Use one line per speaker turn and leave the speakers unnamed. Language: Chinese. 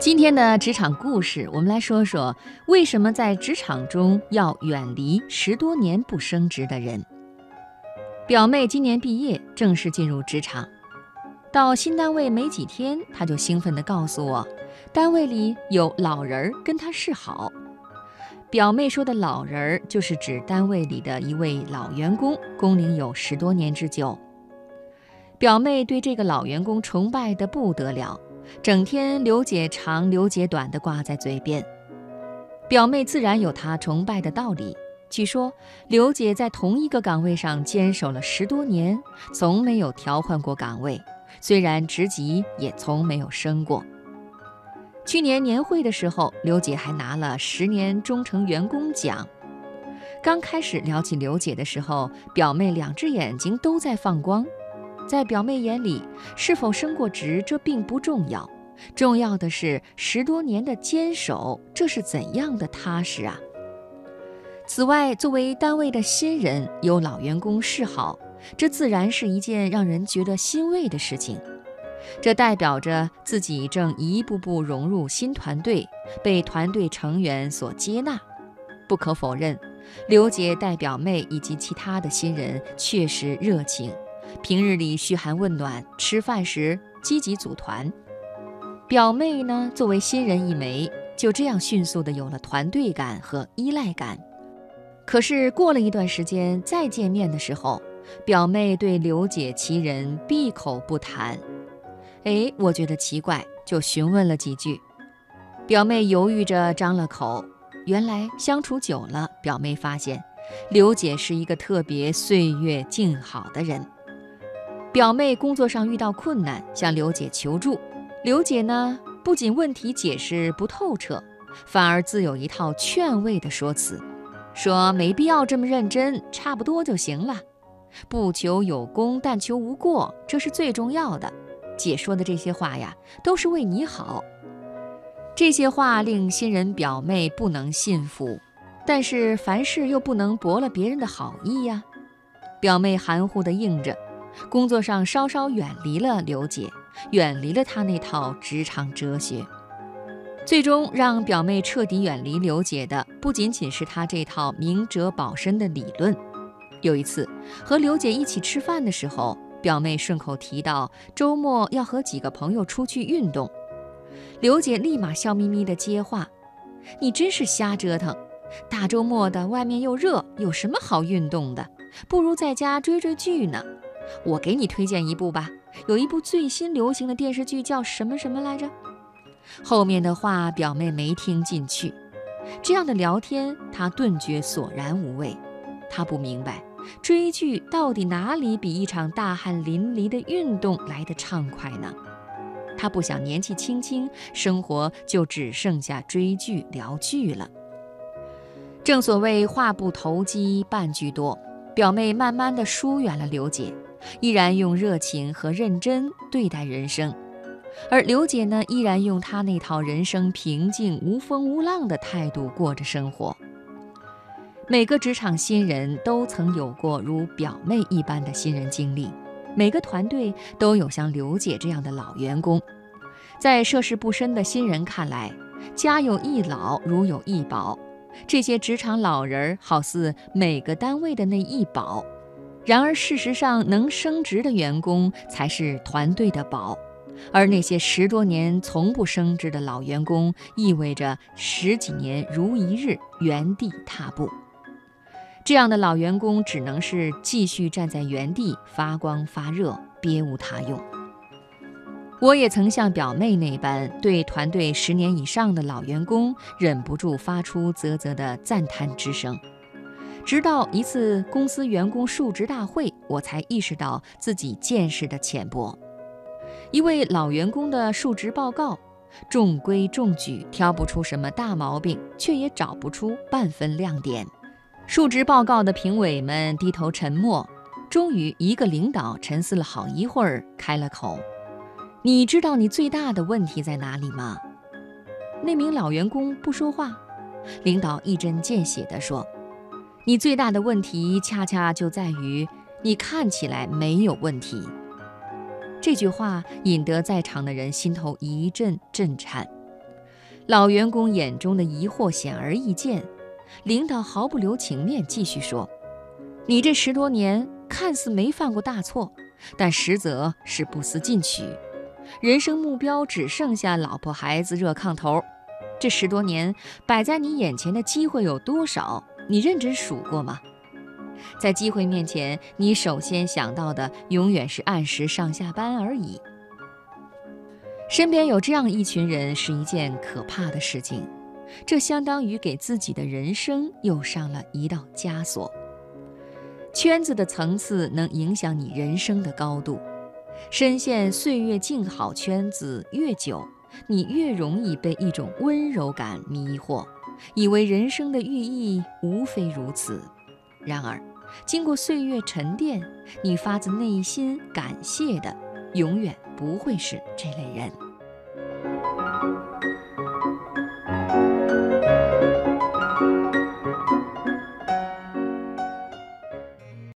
今天的职场故事，我们来说说为什么在职场中要远离十多年不升职的人。表妹今年毕业，正式进入职场，到新单位没几天，她就兴奋地告诉我，单位里有老人儿跟她示好。表妹说的老人儿，就是指单位里的一位老员工，工龄有十多年之久。表妹对这个老员工崇拜得不得了。整天刘姐长刘姐短的挂在嘴边，表妹自然有她崇拜的道理。据说刘姐在同一个岗位上坚守了十多年，从没有调换过岗位，虽然职级也从没有升过。去年年会的时候，刘姐还拿了十年忠诚员工奖。刚开始聊起刘姐的时候，表妹两只眼睛都在放光。在表妹眼里，是否升过职这并不重要，重要的是十多年的坚守，这是怎样的踏实啊！此外，作为单位的新人，有老员工示好，这自然是一件让人觉得欣慰的事情。这代表着自己正一步步融入新团队，被团队成员所接纳。不可否认，刘姐带表妹以及其他的新人确实热情。平日里嘘寒问暖，吃饭时积极组团。表妹呢，作为新人一枚，就这样迅速的有了团队感和依赖感。可是过了一段时间再见面的时候，表妹对刘姐其人闭口不谈。哎，我觉得奇怪，就询问了几句。表妹犹豫着张了口。原来相处久了，表妹发现刘姐是一个特别岁月静好的人。表妹工作上遇到困难，向刘姐求助。刘姐呢，不仅问题解释不透彻，反而自有一套劝慰的说辞，说没必要这么认真，差不多就行了。不求有功，但求无过，这是最重要的。姐说的这些话呀，都是为你好。这些话令新人表妹不能信服，但是凡事又不能驳了别人的好意呀。表妹含糊地应着。工作上稍稍远离了刘姐，远离了她那套职场哲学，最终让表妹彻底远离刘姐的，不仅仅是她这套明哲保身的理论。有一次和刘姐一起吃饭的时候，表妹顺口提到周末要和几个朋友出去运动，刘姐立马笑眯眯地接话：“你真是瞎折腾，大周末的外面又热，有什么好运动的？不如在家追追剧呢。”我给你推荐一部吧，有一部最新流行的电视剧叫什么什么来着？后面的话表妹没听进去。这样的聊天，她顿觉索然无味。她不明白，追剧到底哪里比一场大汗淋漓的运动来得畅快呢？她不想年纪轻轻，生活就只剩下追剧聊剧了。正所谓话不投机半句多，表妹慢慢的疏远了刘姐。依然用热情和认真对待人生，而刘姐呢，依然用她那套人生平静无风无浪的态度过着生活。每个职场新人都曾有过如表妹一般的新人经历，每个团队都有像刘姐这样的老员工。在涉世不深的新人看来，家有一老如有一宝，这些职场老人儿好似每个单位的那一宝。然而，事实上，能升职的员工才是团队的宝，而那些十多年从不升职的老员工，意味着十几年如一日原地踏步。这样的老员工只能是继续站在原地发光发热，别无他用。我也曾像表妹那般，对团队十年以上的老员工忍不住发出啧啧的赞叹之声。直到一次公司员工述职大会，我才意识到自己见识的浅薄。一位老员工的述职报告，中规中矩，挑不出什么大毛病，却也找不出半分亮点。述职报告的评委们低头沉默，终于一个领导沉思了好一会儿，开了口：“你知道你最大的问题在哪里吗？”那名老员工不说话，领导一针见血地说。你最大的问题，恰恰就在于你看起来没有问题。这句话引得在场的人心头一阵震颤。老员工眼中的疑惑显而易见，领导毫不留情面继续说：“你这十多年看似没犯过大错，但实则是不思进取，人生目标只剩下老婆孩子热炕头。这十多年摆在你眼前的机会有多少？你认真数过吗？在机会面前，你首先想到的永远是按时上下班而已。”身边有这样一群人是一件可怕的事情，这相当于给自己的人生又上了一道枷锁。圈子的层次能影响你人生的高度，深陷岁月静好圈子越久，你越容易被一种温柔感迷惑，以为人生的寓意无非如此。然而经过岁月沉淀你发自内心感谢的永远不会是这类人。